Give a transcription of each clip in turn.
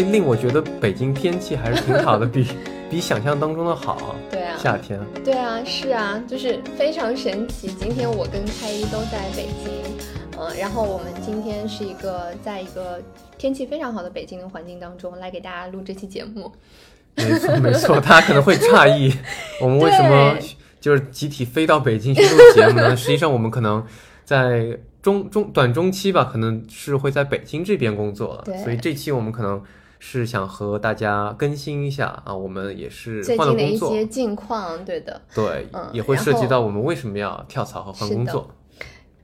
哎，令我觉得北京天气还是挺好的，比比想象当中的好。对啊，夏天。对啊，是啊，就是非常神奇。今天我跟开一都在北京，嗯，然后我们今天是一个在一个天气非常好的北京的环境当中来给大家录这期节目。没错，没错，大家可能会诧异，我们为什么就是集体飞到北京去录节目呢？实际上，我们可能在中中短中期吧，可能是会在北京这边工作了，所以这期我们可能是想和大家更新一下啊，我们也是换了工作，一些近况，对的，对，也会涉及到我们为什么要跳槽和换工作。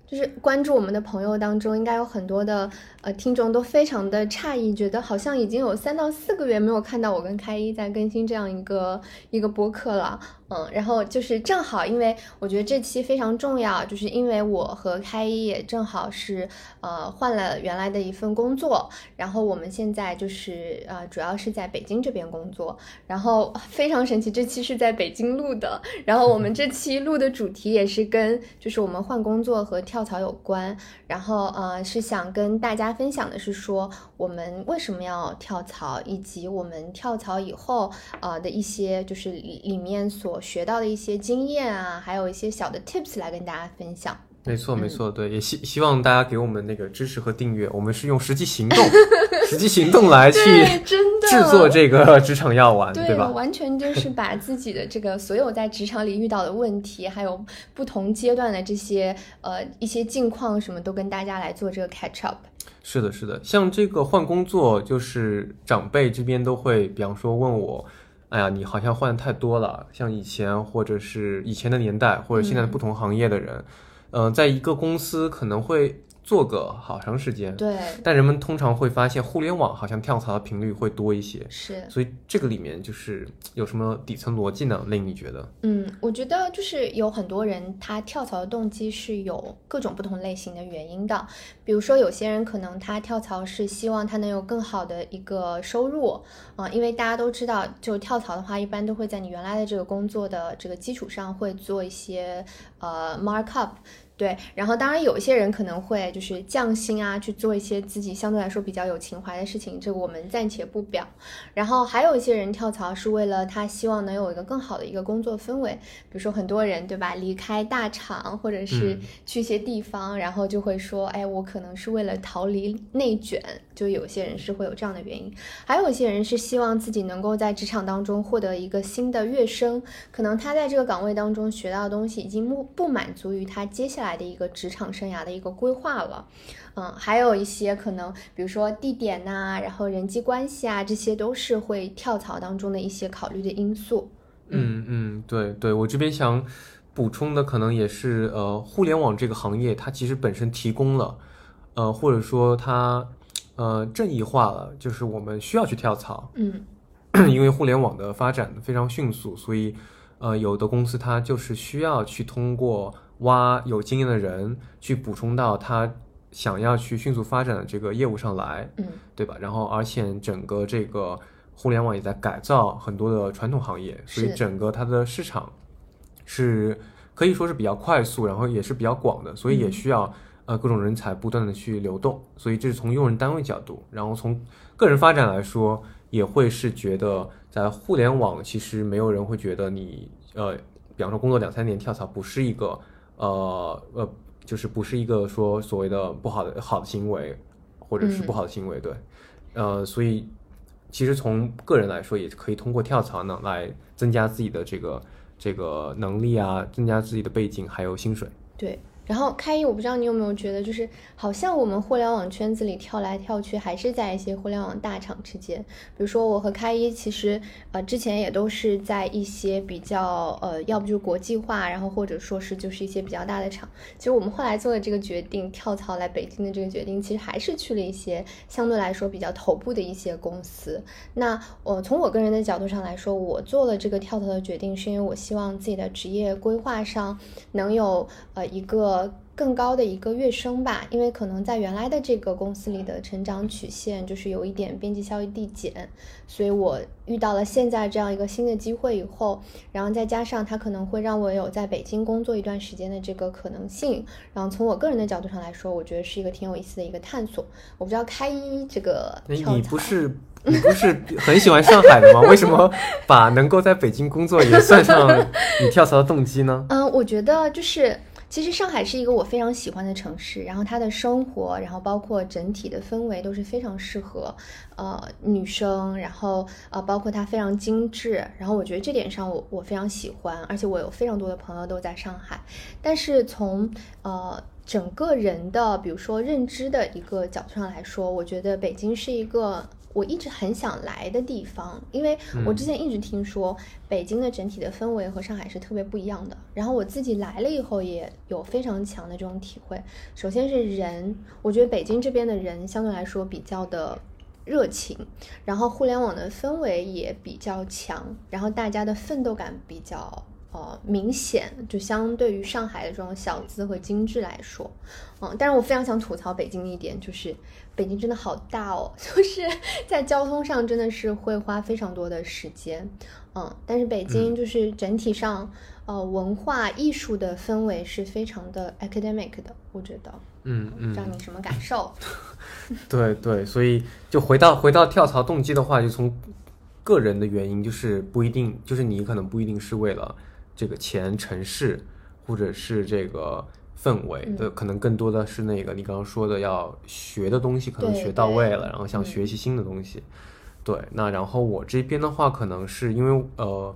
就是关注我们的朋友当中，应该有很多的呃听众都非常的诧异，觉得好像已经有三到四个月没有看到我跟开一在更新这样一个一个播客了。嗯，然后就是正好，因为我觉得这期非常重要，就是因为我和开一也正好是呃换了原来的一份工作，然后我们现在就是呃主要是在北京这边工作，然后非常神奇，这期是在北京录的，然后我们 这期录的主题也是跟就是我们换工作和跳槽有关，然后呃是想跟大家分享的是说我们为什么要跳槽，以及我们跳槽以后呃的一些就是里里面所学到的一些经验啊，还有一些小的 tips 来跟大家分享。没错，没错，对，也希希望大家给我们那个支持和订阅。我们是用实际行动、实际行动来去制作这个 职场药丸，对吧？完全就是把自己的这个所有在职场里遇到的问题，还有不同阶段的这些呃一些境况，什么都跟大家来做这个 catch up。是的，是的，像这个换工作，就是长辈这边都会，比方说问我。哎呀，你好像换的太多了，像以前或者是以前的年代，或者现在的不同行业的人，嗯，在一个公司可能会。做个好长时间，对，但人们通常会发现互联网好像跳槽的频率会多一些，是，所以这个里面就是有什么底层逻辑呢？令你觉得？嗯，我觉得就是有很多人他跳槽的动机是有各种不同类型的原因的，比如说有些人可能他跳槽是希望他能有更好的一个收入，啊，因为大家都知道，就跳槽的话，一般都会在你原来的这个工作的这个基础上会做一些呃 mark up。对，然后当然有一些人可能会就是降薪啊，去做一些自己相对来说比较有情怀的事情，这个我们暂且不表。然后还有一些人跳槽是为了他希望能有一个更好的一个工作氛围，比如说很多人对吧，离开大厂或者是去一些地方，然后就会说，哎，我可能是为了逃离内卷，就有些人是会有这样的原因。还有一些人是希望自己能够在职场当中获得一个新的跃升，可能他在这个岗位当中学到的东西已经不不满足于他接下来。来的一个职场生涯的一个规划了，嗯，还有一些可能，比如说地点呐，然后人际关系啊，这些都是会跳槽当中的一些考虑的因素。嗯嗯，对对，我这边想补充的可能也是，呃，互联网这个行业它其实本身提供了，呃，或者说它呃正义化了，就是我们需要去跳槽。嗯，因为互联网的发展非常迅速，所以呃，有的公司它就是需要去通过。挖有经验的人去补充到他想要去迅速发展的这个业务上来，嗯，对吧？然后而且整个这个互联网也在改造很多的传统行业，所以整个它的市场是可以说是比较快速，然后也是比较广的，所以也需要呃各种人才不断的去流动。所以这是从用人单位角度，然后从个人发展来说，也会是觉得在互联网其实没有人会觉得你呃，比方说工作两三年跳槽不是一个。呃呃，就是不是一个说所谓的不好的好的行为，或者是不好的行为，对，呃，所以其实从个人来说，也可以通过跳槽呢来增加自己的这个这个能力啊，增加自己的背景还有薪水，对。然后开一，我不知道你有没有觉得，就是好像我们互联网圈子里跳来跳去，还是在一些互联网大厂之间。比如说我和开一，其实呃之前也都是在一些比较呃，要不就是国际化，然后或者说是就是一些比较大的厂。其实我们后来做的这个决定，跳槽来北京的这个决定，其实还是去了一些相对来说比较头部的一些公司。那我从我个人的角度上来说，我做了这个跳槽的决定，是因为我希望自己的职业规划上能有呃一个。更高的一个跃升吧，因为可能在原来的这个公司里的成长曲线就是有一点边际效益递减，所以我遇到了现在这样一个新的机会以后，然后再加上它可能会让我有在北京工作一段时间的这个可能性，然后从我个人的角度上来说，我觉得是一个挺有意思的一个探索。我不知道开一这个你不是你不是很喜欢上海的吗？为什么把能够在北京工作也算上你跳槽的动机呢？嗯，我觉得就是。其实上海是一个我非常喜欢的城市，然后它的生活，然后包括整体的氛围都是非常适合，呃，女生，然后呃，包括它非常精致，然后我觉得这点上我我非常喜欢，而且我有非常多的朋友都在上海，但是从呃整个人的比如说认知的一个角度上来说，我觉得北京是一个。我一直很想来的地方，因为我之前一直听说北京的整体的氛围和上海是特别不一样的。然后我自己来了以后，也有非常强的这种体会。首先是人，我觉得北京这边的人相对来说比较的热情，然后互联网的氛围也比较强，然后大家的奋斗感比较。呃，明显就相对于上海的这种小资和精致来说，嗯，但是我非常想吐槽北京的一点就是，北京真的好大哦，就是在交通上真的是会花非常多的时间，嗯，但是北京就是整体上，呃，文化艺术的氛围是非常的 academic 的，我觉得，嗯嗯，让你什么感受？对对，所以就回到回到跳槽动机的话，就从个人的原因，就是不一定，就是你可能不一定是为了。这个钱、城市，或者是这个氛围的，可能更多的是那个你刚刚说的，要学的东西可能学到位了，然后想学习新的东西。对，那然后我这边的话，可能是因为呃，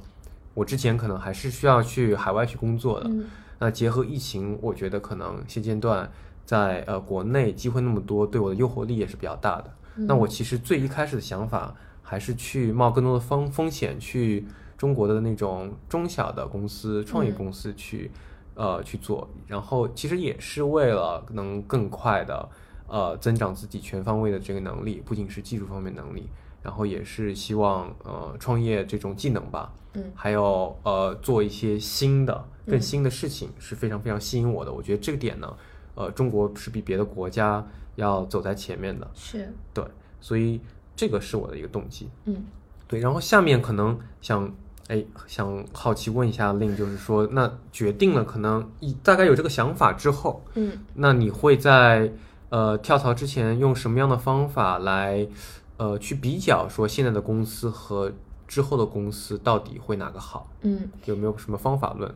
我之前可能还是需要去海外去工作的。那结合疫情，我觉得可能现阶段在呃国内机会那么多，对我的诱惑力也是比较大的。那我其实最一开始的想法还是去冒更多的风风险去。中国的那种中小的公司、创业公司去，呃，去做，然后其实也是为了能更快的，呃，增长自己全方位的这个能力，不仅是技术方面能力，然后也是希望，呃，创业这种技能吧，嗯，还有呃，做一些新的、更新的事情是非常非常吸引我的。我觉得这个点呢，呃，中国是比别的国家要走在前面的，是。对，所以这个是我的一个动机，嗯，对，然后下面可能想。哎，想好奇问一下令，就是说，那决定了可能一大概有这个想法之后，嗯，那你会在呃跳槽之前用什么样的方法来呃去比较，说现在的公司和之后的公司到底会哪个好？嗯，有没有什么方法论？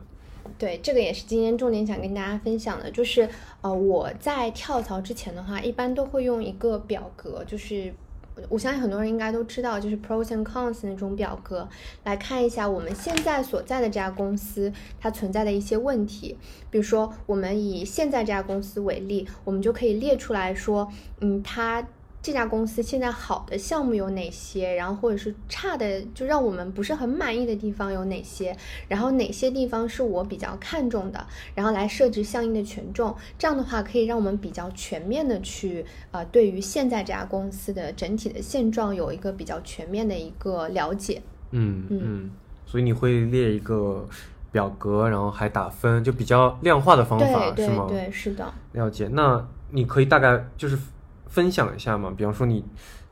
对，这个也是今天重点想跟大家分享的，就是呃我在跳槽之前的话，一般都会用一个表格，就是。我相信很多人应该都知道，就是 pros and cons 那种表格，来看一下我们现在所在的这家公司它存在的一些问题。比如说，我们以现在这家公司为例，我们就可以列出来说，嗯，它。这家公司现在好的项目有哪些？然后或者是差的，就让我们不是很满意的地方有哪些？然后哪些地方是我比较看重的？然后来设置相应的权重，这样的话可以让我们比较全面的去呃，对于现在这家公司的整体的现状有一个比较全面的一个了解。嗯嗯，所以你会列一个表格，然后还打分，就比较量化的方法是吗？对，是的。了解。那你可以大概就是。分享一下嘛，比方说你，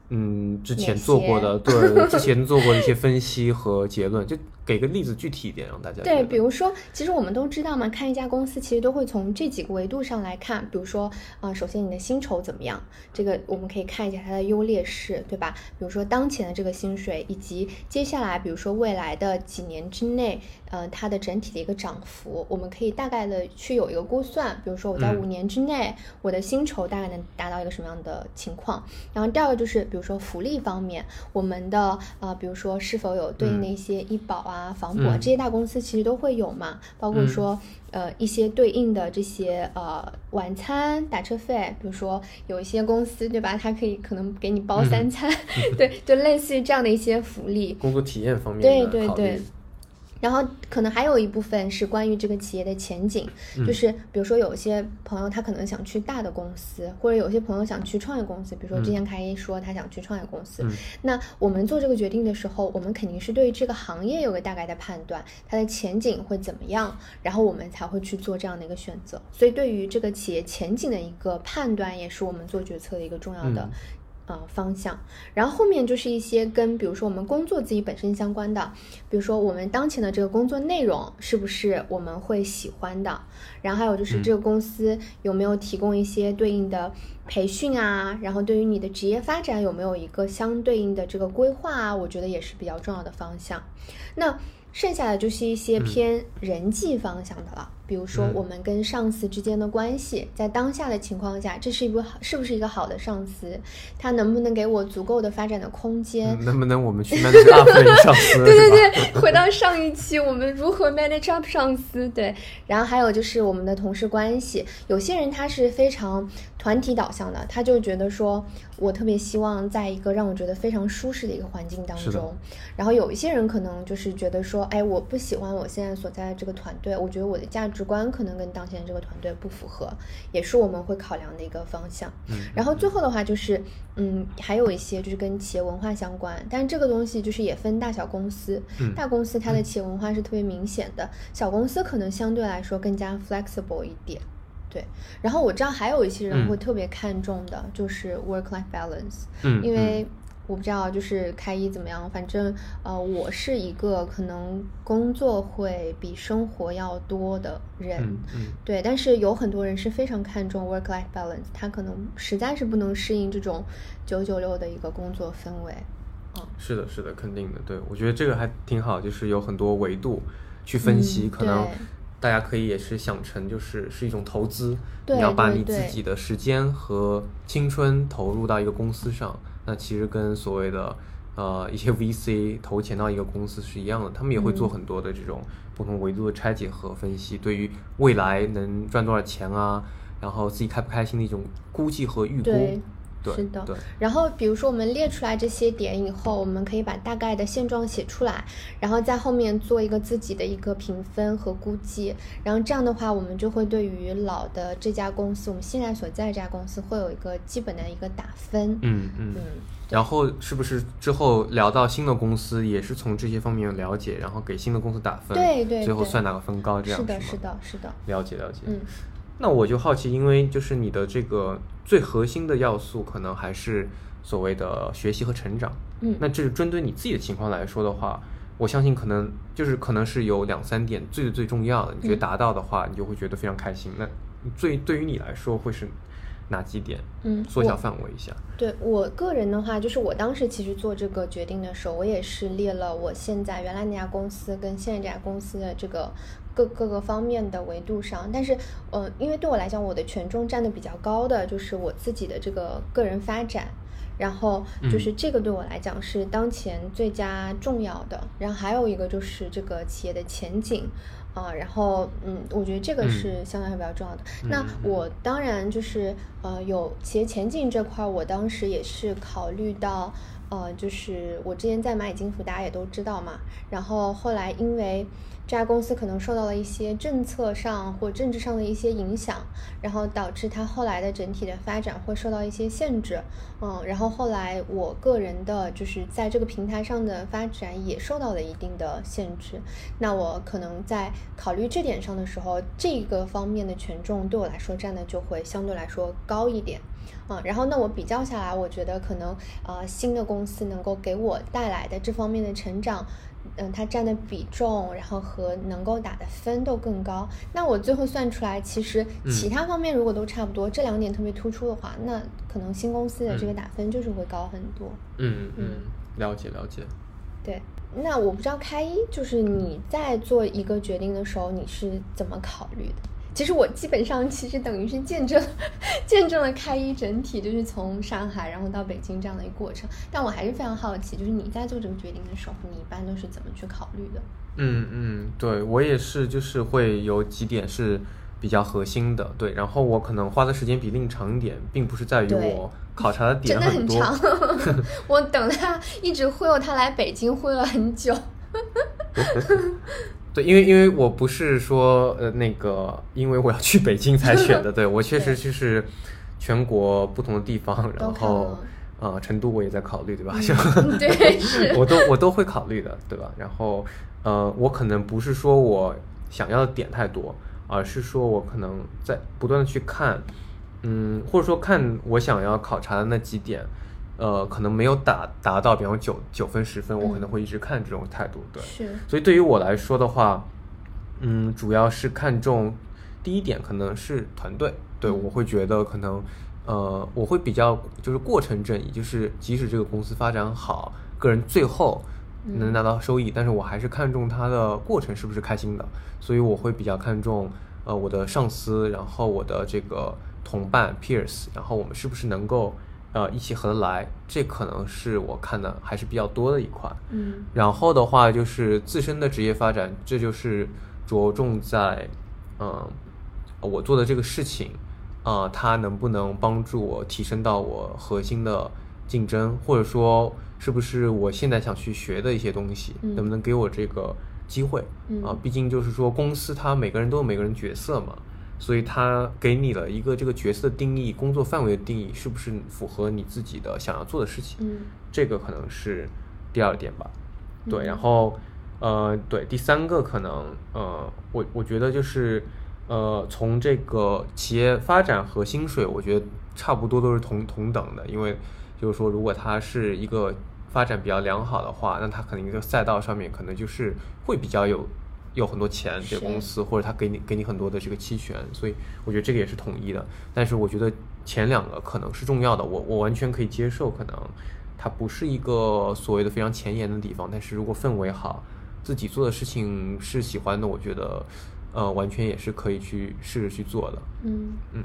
嗯，之前做过的，对，之前做过的一些分析和结论，就。给个例子，具体一点，让大家对，比如说，其实我们都知道嘛，看一家公司，其实都会从这几个维度上来看。比如说，啊，首先你的薪酬怎么样？这个我们可以看一下它的优劣势，对吧？比如说当前的这个薪水，以及接下来，比如说未来的几年之内，呃，它的整体的一个涨幅，我们可以大概的去有一个估算。比如说我在五年之内，我的薪酬大概能达到一个什么样的情况？然后第二个就是，比如说福利方面，我们的啊，比如说是否有对应的一些医保啊。啊，房补这些大公司其实都会有嘛，包括说呃一些对应的这些呃晚餐打车费，比如说有一些公司对吧，它可以可能给你包三餐，对，就类似于这样的一些福利。工作体验方面，对对对。然后可能还有一部分是关于这个企业的前景，就是比如说有些朋友他可能想去大的公司，或者有些朋友想去创业公司，比如说之前开一说他想去创业公司，那我们做这个决定的时候，我们肯定是对这个行业有个大概的判断，它的前景会怎么样，然后我们才会去做这样的一个选择。所以对于这个企业前景的一个判断，也是我们做决策的一个重要的。呃，方向，然后后面就是一些跟比如说我们工作自己本身相关的，比如说我们当前的这个工作内容是不是我们会喜欢的，然后还有就是这个公司有没有提供一些对应的培训啊，然后对于你的职业发展有没有一个相对应的这个规划啊，我觉得也是比较重要的方向。那剩下的就是一些偏人际方向的了。比如说，我们跟上司之间的关系，在当下的情况下，这是一个好，是不是一个好的上司？他能不能给我足够的发展的空间？能不能我们去 manage up 上司？对对对，回到上一期，我们如何 manage up 上司？对，然后还有就是我们的同事关系，有些人他是非常团体导向的，他就觉得说我特别希望在一个让我觉得非常舒适的一个环境当中。然后有一些人可能就是觉得说，哎，我不喜欢我现在所在的这个团队，我觉得我的价值观可能跟当前这个团队不符合，也是我们会考量的一个方向。嗯，然后最后的话就是，嗯，还有一些就是跟企业文化相关，但这个东西就是也分大小公司，大公司它的企业文化是特别明显的，小公司可能相对来说更加 flexible 一点。对，然后我知道还有一些人会特别看重的就是 work-life balance，嗯，因为我不知道就是开一怎么样，反正呃，我是一个可能工作会比生活要多的人，嗯，对，但是有很多人是非常看重 work-life balance，他可能实在是不能适应这种九九六的一个工作氛围，嗯，是的，是的，肯定的，对我觉得这个还挺好，就是有很多维度去分析，可能。大家可以也是想成就是是一种投资，你要把你自己的时间和青春投入到一个公司上，那其实跟所谓的呃一些 VC 投钱到一个公司是一样的，他们也会做很多的这种不同维度的拆解和分析，对于未来能赚多少钱啊，然后自己开不开心的一种估计和预估。是的，对。然后，比如说我们列出来这些点以后，我们可以把大概的现状写出来，然后在后面做一个自己的一个评分和估计。然后这样的话，我们就会对于老的这家公司，我们现在所在这家公司会有一个基本的一个打分。嗯嗯嗯。然后是不是之后聊到新的公司，也是从这些方面了解，然后给新的公司打分？对对。最后算哪个分高？这样是的，是的，是的。了解了解。嗯。那我就好奇，因为就是你的这个最核心的要素，可能还是所谓的学习和成长。嗯，那这是针对你自己的情况来说的话，我相信可能就是可能是有两三点最最重要的，你觉得达到的话，你就会觉得非常开心。那最对于你来说会是哪几点？嗯，缩小范围一下。对我个人的话，就是我当时其实做这个决定的时候，我也是列了我现在原来那家公司跟现在这家公司的这个。各各个方面的维度上，但是，呃，因为对我来讲，我的权重占的比较高的就是我自己的这个个人发展，然后就是这个对我来讲是当前最加重要的。然后还有一个就是这个企业的前景，啊，然后，嗯，我觉得这个是相对还比较重要的。那我当然就是呃，有企业前景这块，我当时也是考虑到，呃，就是我之前在蚂蚁金服，大家也都知道嘛。然后后来因为这家公司可能受到了一些政策上或政治上的一些影响，然后导致它后来的整体的发展会受到一些限制，嗯，然后后来我个人的就是在这个平台上的发展也受到了一定的限制，那我可能在考虑这点上的时候，这个方面的权重对我来说占的就会相对来说高一点，嗯，然后那我比较下来，我觉得可能呃新的公司能够给我带来的这方面的成长。嗯，它占的比重，然后和能够打的分都更高。那我最后算出来，其实其他方面如果都差不多，这两点特别突出的话，那可能新公司的这个打分就是会高很多。嗯嗯，了解了解。对，那我不知道开一就是你在做一个决定的时候，你是怎么考虑的？其实我基本上其实等于是见证，见证了开一整体，就是从上海然后到北京这样的一个过程。但我还是非常好奇，就是你在做这个决定的时候，你一般都是怎么去考虑的？嗯嗯，对我也是，就是会有几点是比较核心的，对。然后我可能花的时间比另长一点，并不是在于我考察的点真的很长，我等他一直忽悠他来北京，忽悠了很久。对，因为因为我不是说呃那个，因为我要去北京才选的，对我确实就是全国不同的地方，然后呃成都我也在考虑，对吧？对，是 我都我都会考虑的，对吧？然后呃，我可能不是说我想要的点太多，而是说我可能在不断的去看，嗯，或者说看我想要考察的那几点。呃，可能没有达达到，比方九九分十分，我可能会一直看这种态度，对。是。所以对于我来说的话，嗯，主要是看重第一点，可能是团队，对我会觉得可能，呃，我会比较就是过程正义，就是即使这个公司发展好，个人最后能拿到收益，但是我还是看重它的过程是不是开心的，所以我会比较看重呃我的上司，然后我的这个同伴 peers，然后我们是不是能够。呃，一起合得来，这可能是我看的还是比较多的一块。嗯，然后的话就是自身的职业发展，这就是着重在，嗯，我做的这个事情，啊，它能不能帮助我提升到我核心的竞争，或者说是不是我现在想去学的一些东西，能不能给我这个机会？啊，毕竟就是说公司它每个人都有每个人角色嘛。所以他给你了一个这个角色的定义，工作范围的定义，是不是符合你自己的想要做的事情？嗯，这个可能是第二点吧。对，然后呃，对，第三个可能呃，我我觉得就是呃，从这个企业发展和薪水，我觉得差不多都是同同等的，因为就是说，如果它是一个发展比较良好的话，那它可能一个赛道上面可能就是会比较有。有很多钱，这个公司或者他给你给你很多的这个期权，所以我觉得这个也是统一的。但是我觉得前两个可能是重要的，我我完全可以接受。可能它不是一个所谓的非常前沿的地方，但是如果氛围好，自己做的事情是喜欢的，我觉得呃完全也是可以去试着去做的。嗯嗯。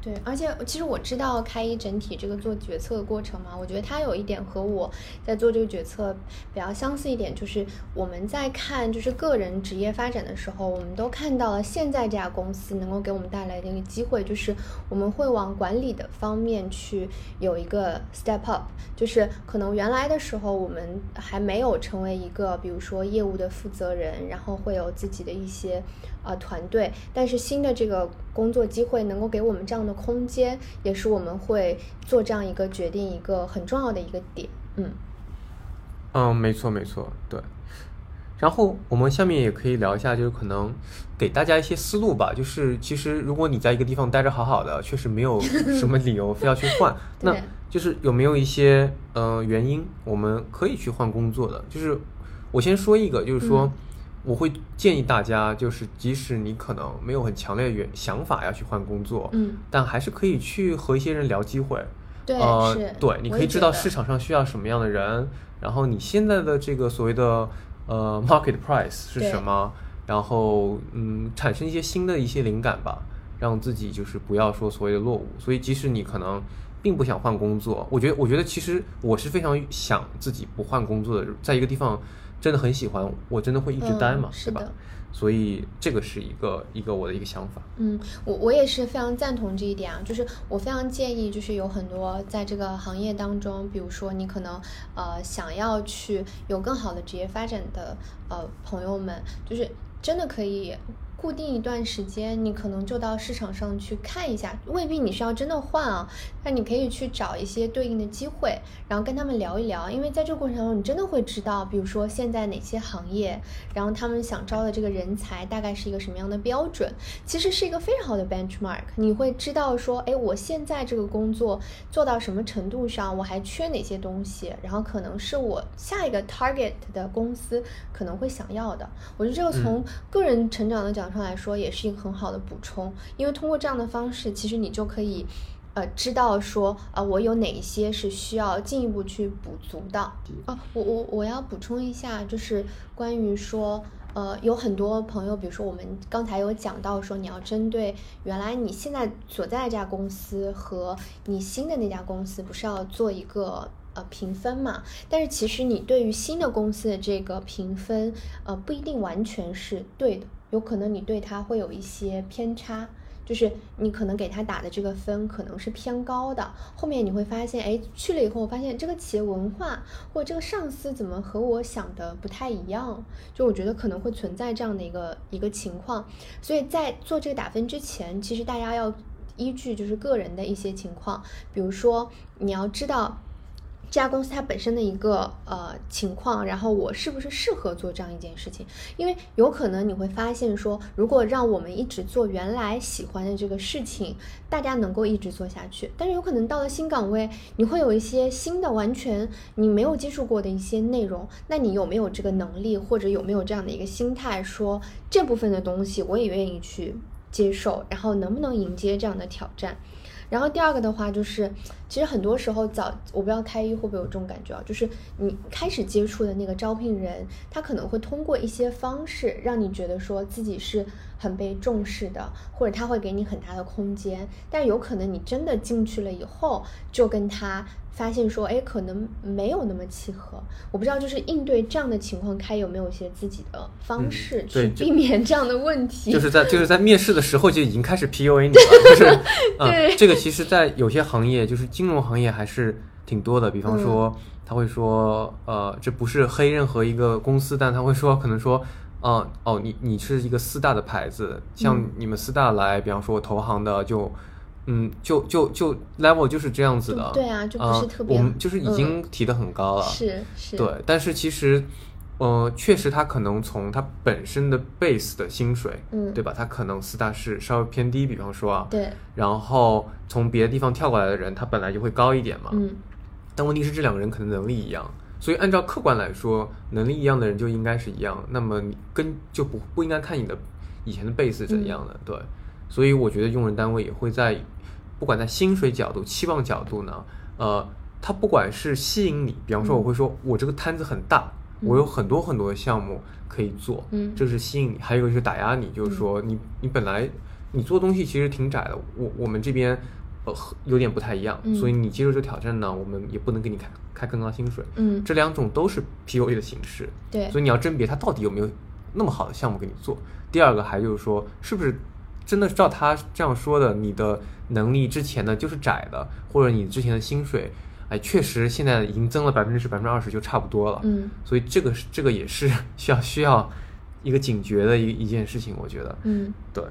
对，而且其实我知道开一整体这个做决策的过程嘛，我觉得它有一点和我在做这个决策比较相似一点，就是我们在看就是个人职业发展的时候，我们都看到了现在这家公司能够给我们带来的一个机会，就是我们会往管理的方面去有一个 step up，就是可能原来的时候我们还没有成为一个比如说业务的负责人，然后会有自己的一些。啊，团队，但是新的这个工作机会能够给我们这样的空间，也是我们会做这样一个决定一个很重要的一个点。嗯，嗯，没错没错，对。然后我们下面也可以聊一下，就是可能给大家一些思路吧。就是其实如果你在一个地方待着好好的，确实没有什么理由非要去换。那就是有没有一些呃原因，我们可以去换工作的？就是我先说一个，就是说。我会建议大家，就是即使你可能没有很强烈的原想法要去换工作，嗯，但还是可以去和一些人聊机会，对，是，对，你可以知道市场上需要什么样的人，然后你现在的这个所谓的呃 market price 是什么，然后嗯，产生一些新的一些灵感吧，让自己就是不要说所谓的落伍。所以即使你可能并不想换工作，我觉得，我觉得其实我是非常想自己不换工作的，在一个地方。真的很喜欢，我真的会一直待嘛，是吧？所以这个是一个一个我的一个想法。嗯，我我也是非常赞同这一点啊，就是我非常建议，就是有很多在这个行业当中，比如说你可能呃想要去有更好的职业发展的呃朋友们，就是真的可以。固定一段时间，你可能就到市场上去看一下，未必你是要真的换啊，但你可以去找一些对应的机会，然后跟他们聊一聊，因为在这个过程中，你真的会知道，比如说现在哪些行业，然后他们想招的这个人才大概是一个什么样的标准，其实是一个非常好的 benchmark，你会知道说，哎，我现在这个工作做到什么程度上，我还缺哪些东西，然后可能是我下一个 target 的公司可能会想要的，我觉得这个从个人成长的角。上来说也是一个很好的补充，因为通过这样的方式，其实你就可以，呃，知道说，啊，我有哪一些是需要进一步去补足的。哦，我我我要补充一下，就是关于说，呃，有很多朋友，比如说我们刚才有讲到说，你要针对原来你现在所在这家公司和你新的那家公司，不是要做一个。呃，评分嘛，但是其实你对于新的公司的这个评分，呃，不一定完全是对的，有可能你对他会有一些偏差。就是你可能给他打的这个分可能是偏高的，后面你会发现，哎，去了以后，我发现这个企业文化或这个上司怎么和我想的不太一样，就我觉得可能会存在这样的一个一个情况，所以在做这个打分之前，其实大家要依据就是个人的一些情况，比如说你要知道。这家公司它本身的一个呃情况，然后我是不是适合做这样一件事情？因为有可能你会发现说，如果让我们一直做原来喜欢的这个事情，大家能够一直做下去。但是有可能到了新岗位，你会有一些新的完全你没有接触过的一些内容，那你有没有这个能力，或者有没有这样的一个心态，说这部分的东西我也愿意去接受，然后能不能迎接这样的挑战？然后第二个的话就是，其实很多时候早，我不知道开一会不会有这种感觉啊，就是你开始接触的那个招聘人，他可能会通过一些方式让你觉得说自己是很被重视的，或者他会给你很大的空间，但有可能你真的进去了以后，就跟他。发现说，哎，可能没有那么契合。我不知道，就是应对这样的情况，开有没有一些自己的方式去避免这样的问题？就是在就是在面试的时候就已经开始 PUA 你了，就是，嗯，这个其实，在有些行业，就是金融行业还是挺多的。比方说，他会说，呃，这不是黑任何一个公司，但他会说，可能说，嗯，哦，你你是一个四大的牌子，像你们四大来，比方说投行的就。嗯，就就就 level 就是这样子的，对啊，就不是特别，我们就是已经提的很高了，是是，对，但是其实，呃，确实他可能从他本身的 base 的薪水，嗯，对吧？他可能四大是稍微偏低，比方说啊，对，然后从别的地方跳过来的人，他本来就会高一点嘛，嗯，但问题是这两个人可能能力一样，所以按照客观来说，能力一样的人就应该是一样，那么你跟就不不应该看你的以前的 base 怎样的，对，所以我觉得用人单位也会在。不管在薪水角度、期望角度呢，呃，它不管是吸引你，比方说我会说，我这个摊子很大，我有很多很多的项目可以做，嗯，这是吸引你；还有一个是打压你，就是说你你本来你做东西其实挺窄的，我我们这边呃有点不太一样，所以你接受这个挑战呢，我们也不能给你开开更高薪水，嗯，这两种都是 PUA 的形式，对，所以你要甄别它到底有没有那么好的项目给你做。第二个还就是说，是不是真的照他这样说的，你的。能力之前呢就是窄的，或者你之前的薪水，哎，确实现在已经增了百分之十、百分之二十就差不多了。嗯，所以这个是这个也是需要需要一个警觉的一一件事情，我觉得。嗯，对。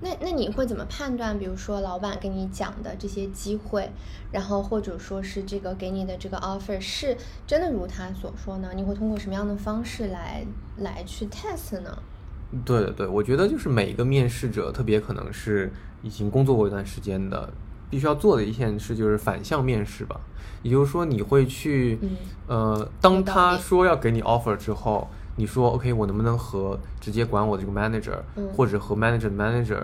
那那你会怎么判断？比如说老板跟你讲的这些机会，然后或者说是这个给你的这个 offer 是真的如他所说呢？你会通过什么样的方式来来去 test 呢？对对对，我觉得就是每一个面试者，特别可能是。已经工作过一段时间的，必须要做的一件事就是反向面试吧。也就是说，你会去，呃，当他说要给你 offer 之后，你说 OK，我能不能和直接管我的这个 manager，或者和 manager 的 manager，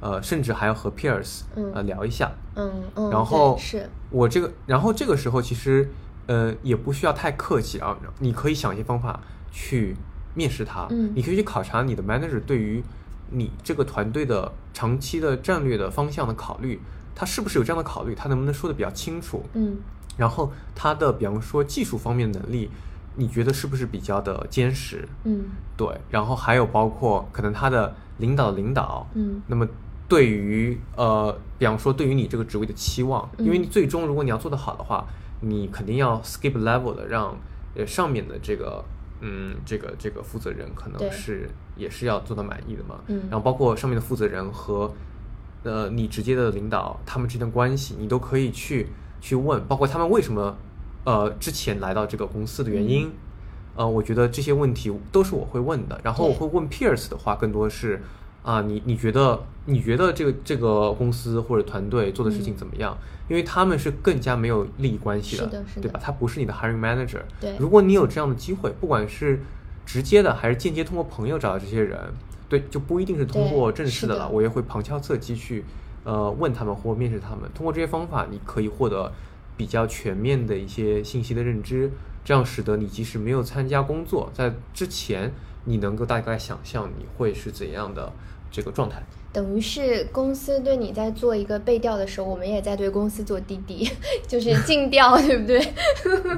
呃，甚至还要和 peers，呃，聊一下。嗯嗯。然后是我这个，然后这个时候其实，呃，也不需要太客气啊，你可以想一些方法去面试他。嗯。你可以去考察你的 manager 对于。你这个团队的长期的战略的方向的考虑，他是不是有这样的考虑？他能不能说的比较清楚？嗯，然后他的比方说技术方面能力，你觉得是不是比较的坚实？嗯，对。然后还有包括可能他的领导的领导，嗯，那么对于呃，比方说对于你这个职位的期望，因为你最终如果你要做得好的话，你肯定要 skip level 的，让呃上面的这个。嗯，这个这个负责人可能是也是要做到满意的嘛。嗯，然后包括上面的负责人和呃你直接的领导他们之间的关系，你都可以去去问，包括他们为什么呃之前来到这个公司的原因。呃，我觉得这些问题都是我会问的。然后我会问 peers 的话，更多是啊，你你觉得你觉得这个这个公司或者团队做的事情怎么样？因为他们是更加没有利益关系的，对吧？他不是你的 hiring manager。对，如果你有这样的机会，不管是直接的还是间接通过朋友找到这些人，对，就不一定是通过正式的了。我也会旁敲侧击去呃问他们或面试他们。通过这些方法，你可以获得比较全面的一些信息的认知，这样使得你即使没有参加工作，在之前你能够大概想象你会是怎样的这个状态。等于是公司对你在做一个背调的时候，我们也在对公司做滴滴，就是尽调，对不对？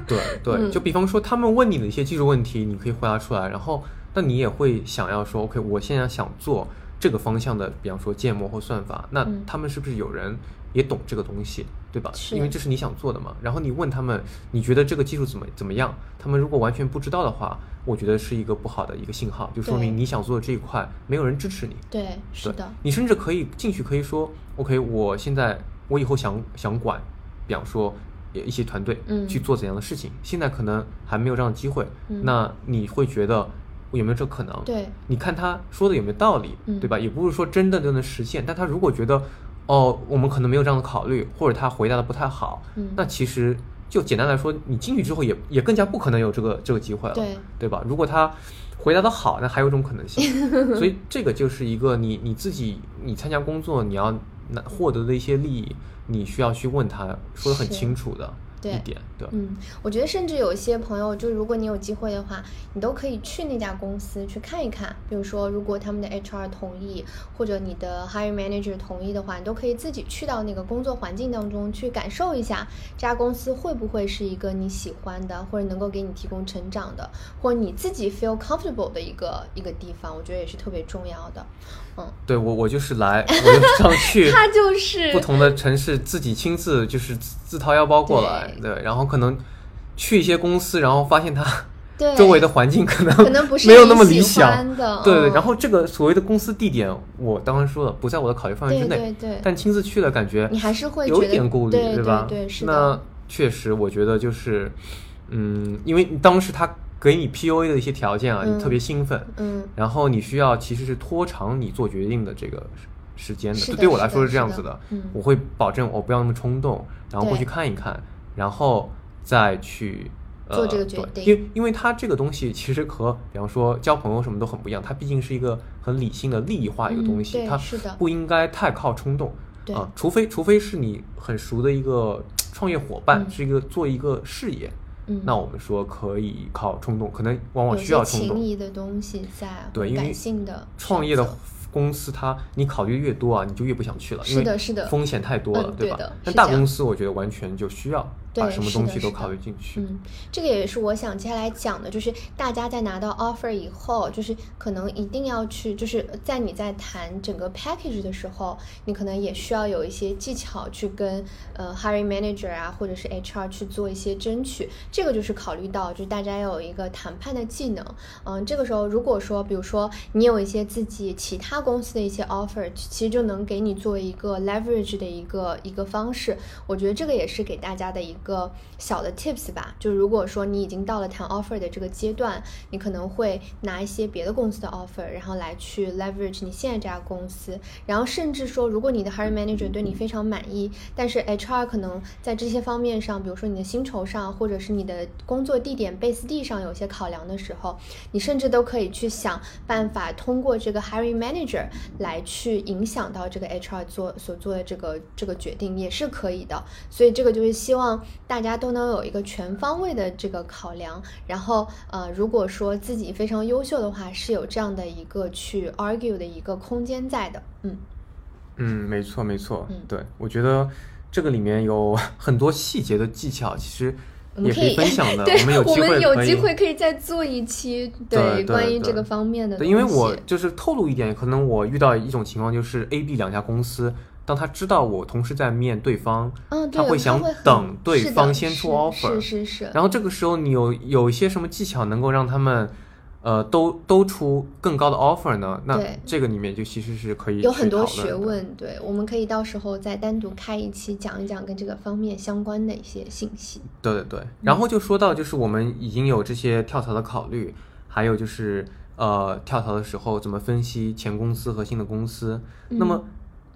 对对，就比方说他们问你的一些技术问题，你可以回答出来，然后那你也会想要说，OK，我现在想做这个方向的，比方说建模或算法，那嗯他们是不是有人也懂这个东西，对吧？因为这是你想做的嘛。然后你问他们，你觉得这个技术怎么怎么样？他们如果完全不知道的话，我觉得是一个不好的一个信号，就说明你想做的这一块没有人支持你。对，是的，你甚至可以进去可以说，OK，我现在我以后想想管，比方说呃一些团队，嗯去做怎样的事情，现在可能还没有这样的机会，嗯那你会觉得有没有这可能？对，你看他说的有没有道理，嗯对吧？也不是说真的就能实现，但他如果觉得，哦，我们可能没有这样的考虑，或者他回答的不太好，嗯。那其实就简单来说，你进去之后也也更加不可能有这个这个机会了，对。对吧？如果他回答的好，那还有一种可能性，所以这个就是一个你你自己你参加工作你要拿获得的一些利益，你需要去问他说的很清楚的。对一点，对，嗯，我觉得甚至有一些朋友，就如果你有机会的话，你都可以去那家公司去看一看。比如说，如果他们的 HR 同意，或者你的 hiring manager 同意的话，你都可以自己去到那个工作环境当中去感受一下，这家公司会不会是一个你喜欢的，或者能够给你提供成长的，或者你自己 feel comfortable 的一个一个地方，我觉得也是特别重要的。嗯，对我我就是来，我就上去，他就是。不同的城市自己亲自就是自自掏腰包过来，对。对，然后可能去一些公司，然后发现他周围的环境可能可能不是没有那么理想，的对然后这个所谓的公司地点，我当时说了不在我的考虑范围之内，对对对。但亲自去了感觉你还是会有一点顾虑，对吧？对对是那确实，我觉得就是，嗯，因为当时他给你 PUA 的一些条件啊，嗯你特别兴奋，嗯。然后你需要其实是拖长你做决定的这个时时间的，是的这对我来说是这样子的。嗯我会保证我不要那么冲动，然后过去看一看，然后再去。呃做这个决定对因为因为它这个东西其实和比方说交朋友什么都很不一样，它毕竟是一个很理性的利益化一个东西，嗯它是的不应该太靠冲动对啊，除非除非是你很熟的一个创业伙伴，嗯是一个做一个事业，嗯那我们说可以靠冲动，可能往往需要冲动情。谊的东西在，对因为感性的创业的公司它，你考虑越多啊，你就越不想去了，因为是的是的风险太多了，嗯对吧？但大公司我觉得完全就需要把对什么东西都考虑进去。嗯，这个也是我想接下来讲的，就是大家在拿到 offer 以后，就是可能一定要去，就是在你在谈整个 package 的时候，你可能也需要有一些技巧去跟呃 hiring manager 啊，或者是 HR 去做一些争取。这个就是考虑到，就是大家要有一个谈判的技能。嗯，这个时候如果说，比如说你有一些自己其他公司的一些 offer，其实就能给你做一个 leverage 的一个一个方式。我觉得这个也是给大家的一个个小的 tips 吧。就如果说你已经到了谈 offer 的这个阶段，你可能会拿一些别的公司的 offer，然后来去 leverage 你现在这家公司。然后甚至说，如果你的 hiring manager 对你非常满意，但是 HR 可能在这些方面上，比如说你的薪酬上，或者是你的工作地点 base 地上有些考量的时候，你甚至都可以去想办法，通过这个 hiring manager 来去影响到这个 HR 做所做的这个这个决定，也是可以的。所以这个就是希望大家都能有一个全方位的这个考量。然后呃，如果说自己非常优秀的话，是有这样的一个去 argue 的一个空间在的。嗯，嗯，没错没错，嗯对我觉得这个里面有 很多细节的技巧，其实也可我们可以分享的。我，们有机会可以有机会可以再做一期对对关于这个方面的对，因为我就是透露一点，可能我遇到一种情况就是 A、B 两家公司，当他知道我同时在面对方，嗯，对，他会想等对方先出 offer，是是是，然后这个时候你有有一些什么技巧能够让他们，呃，都都出更高的 offer 呢？那这个里面就其实是可以有很多。学问，对，我们可以到时候再单独开一期讲一讲跟这个方面相关的一些信息。对对对，然后就说到就是我们已经有这些跳槽的考虑，还有就是呃跳槽的时候怎么分析前公司和新的公司，那么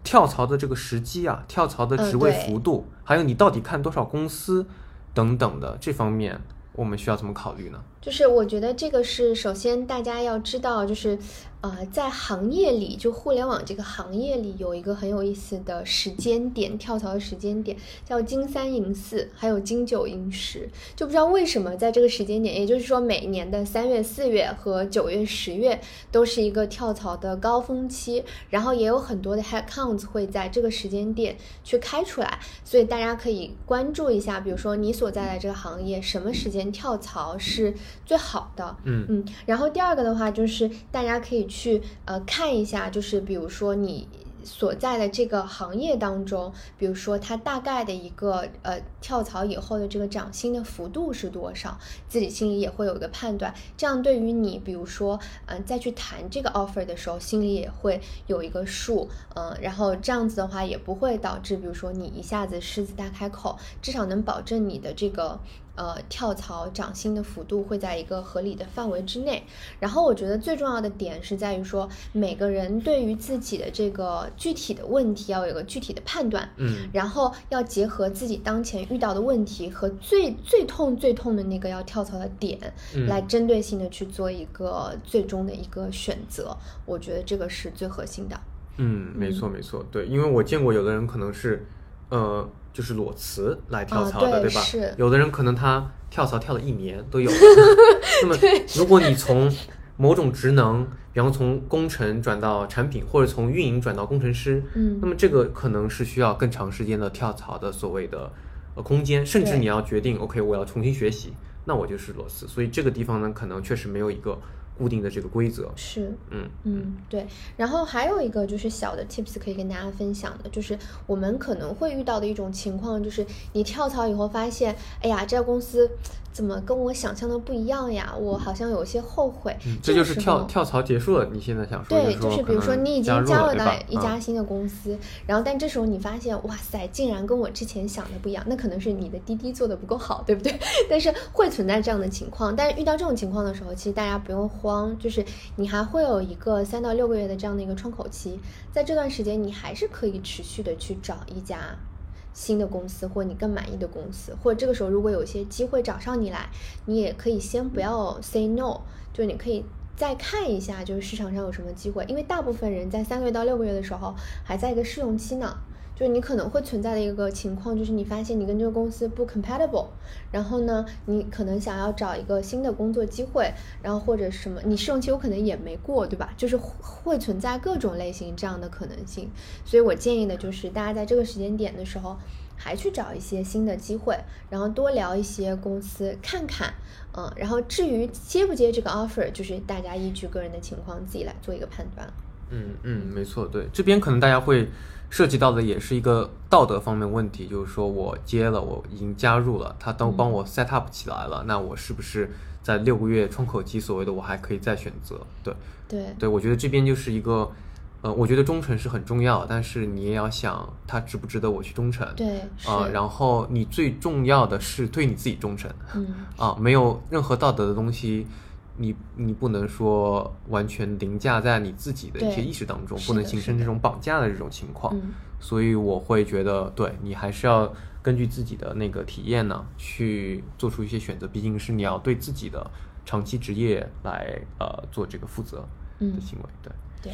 跳槽的这个时机啊，跳槽的嗯职位幅度，还有你到底看多少公司等等的这方面，我们需要怎么考虑呢？就是我觉得这个是首先大家要知道，就是呃，在行业里，就互联网这个行业里有一个很有意思的时间点，跳槽的时间点叫金三银四，还有金九银十，就不知道为什么在这个时间点，也就是说每年的三月、四月和九月、十月都是一个跳槽的高峰期，然后也有很多的 headcounts 会在这个时间点去开出来，所以大家可以关注一下，比如说你所在的这个行业什么时间跳槽是最好的。嗯嗯，然后第二个的话就是大家可以去呃看一下，就是比如说你。所在的这个行业当中，比如说它大概的一个呃跳槽以后的这个涨薪的幅度是多少，自己心里也会有一个判断。这样对于你，比如说嗯再去谈这个 offer 的时候，心里也会有一个数。嗯，然后这样子的话也不会导致，比如说你一下子狮子大开口，至少能保证你的这个。呃，跳槽涨薪的幅度会在一个合理的范围之内。然后我觉得最重要的点是在于说，每个人对于自己的这个具体的问题要有个具体的判断，嗯，然后要结合自己当前遇到的问题和最最痛最痛的那个要跳槽的点，来针对性的去做一个最终的一个选择。我觉得这个是最核心的。嗯，没错没错，对，因为我见过有的人可能是，呃。就是裸辞来跳槽的，对吧？有的人可能他跳槽跳了一年都有。那么，如果你从某种职能，比方从工程转到产品，或者从运营转到工程师，嗯，那么这个可能是需要更长时间的跳槽的所谓的呃空间，甚至你要决定，OK，我要重新学习，那我就是裸辞。所以这个地方呢，可能确实没有一个。固定的这个规则是，嗯嗯，对。然后还有一个就是小的 tips 可以跟大家分享的，就是我们可能会遇到的一种情况，就是你跳槽以后发现，哎呀，这家公司。怎么跟我想象的不一样呀？我好像有些后悔。这就是跳跳槽结束了，你现在想说？对，就是比如说你已经加入到一家新的公司，然后但这时候你发现，哇塞，竟然跟我之前想的不一样，那可能是你的滴滴做的不够好，对不对？但是会存在这样的情况。但是遇到这种情况的时候，其实大家不用慌，就是你还会有一个三到六个月的这样的一个窗口期，在这段时间你还是可以持续的去找一家。新的公司，或你更满意的公司，或者这个时候如果有些机会找上你来，你也可以先不要 say no，就你可以再看一下，就是市场上有什么机会，因为大部分人在三个月到六个月的时候还在一个试用期呢。就是你可能会存在的一个情况，就是你发现你跟这个公司不 compatible，然后呢，你可能想要找一个新的工作机会，然后或者什么，你试用期有可能也没过，对吧？就是会存在各种类型这样的可能性，所以我建议的就是大家在这个时间点的时候，还去找一些新的机会，然后多聊一些公司看看，嗯，然后至于接不接这个 offer，就是大家依据个人的情况自己来做一个判断。嗯嗯，没错，对，这边可能大家会。涉及到的也是一个道德方面问题，就是说我接了，我已经加入了，他都帮我 set up 起来了，那我是不是在六个月窗口期，所谓的我还可以再选择？对对对，我觉得这边就是一个，呃，我觉得忠诚是很重要，但是你也要想他值不值得我去忠诚？对啊，然后你最重要的是对你自己忠诚，嗯啊，没有任何道德的东西。你你不能说完全凌驾在你自己的一些意识当中，不能形成这种绑架的这种情况。所以我会觉得，对你还是要根据自己的那个体验呢，去做出一些选择。毕竟是你要对自己的长期职业来呃做这个负责的行为。对对。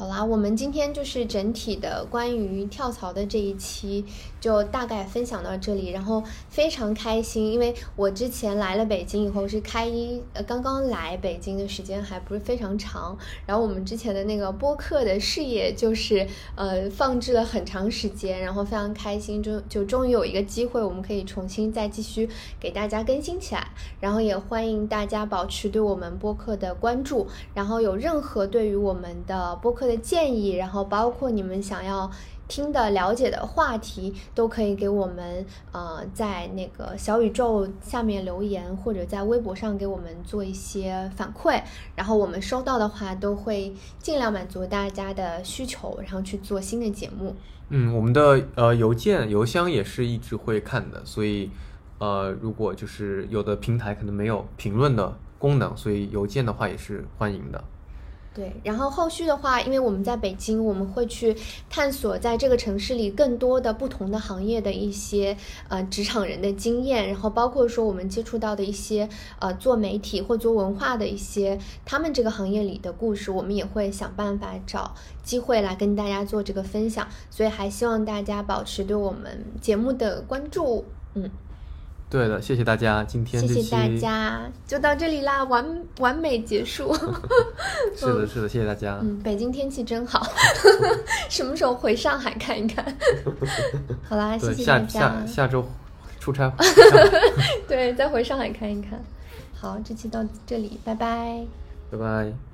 好啦，我们今天就是整体的关于跳槽的这一期，就大概分享到这里。然后非常开心，因为我之前来了北京以后是开一呃刚刚来北京的时间还不是非常长，然后我们之前的那个播客的事业就是呃放置了很长时间，然后非常开心，就就终于有一个机会，我们可以重新再继续给大家更新起来。然后也欢迎大家保持对我们播客的关注，然后有任何对于我们的播客。的建议，然后包括你们想要听的、了解的话题，都可以给我们呃在那个小宇宙下面留言，或者在微博上给我们做一些反馈。然后我们收到的话，都会尽量满足大家的需求，然后去做新的节目。嗯，我们的呃邮件邮箱也是一直会看的，所以呃如果就是有的平台可能没有评论的功能，所以邮件的话也是欢迎的。对，然后后续的话，因为我们在北京，我们会去探索在这个城市里更多的不同的行业的一些呃职场人的经验，然后包括说我们接触到的一些呃做媒体或做文化的一些他们这个行业里的故事，我们也会想办法找机会来跟大家做这个分享，所以还希望大家保持对我们节目的关注，嗯。对的，谢谢大家，今天谢谢大家，就到这里啦，完完美结束。是的，是的，谢谢大家。嗯，北京天气真好，什么时候回上海看一看？好啦，谢谢大家。下下下周出差。对，再回上海看一看。好，这期到这里，拜拜，拜拜。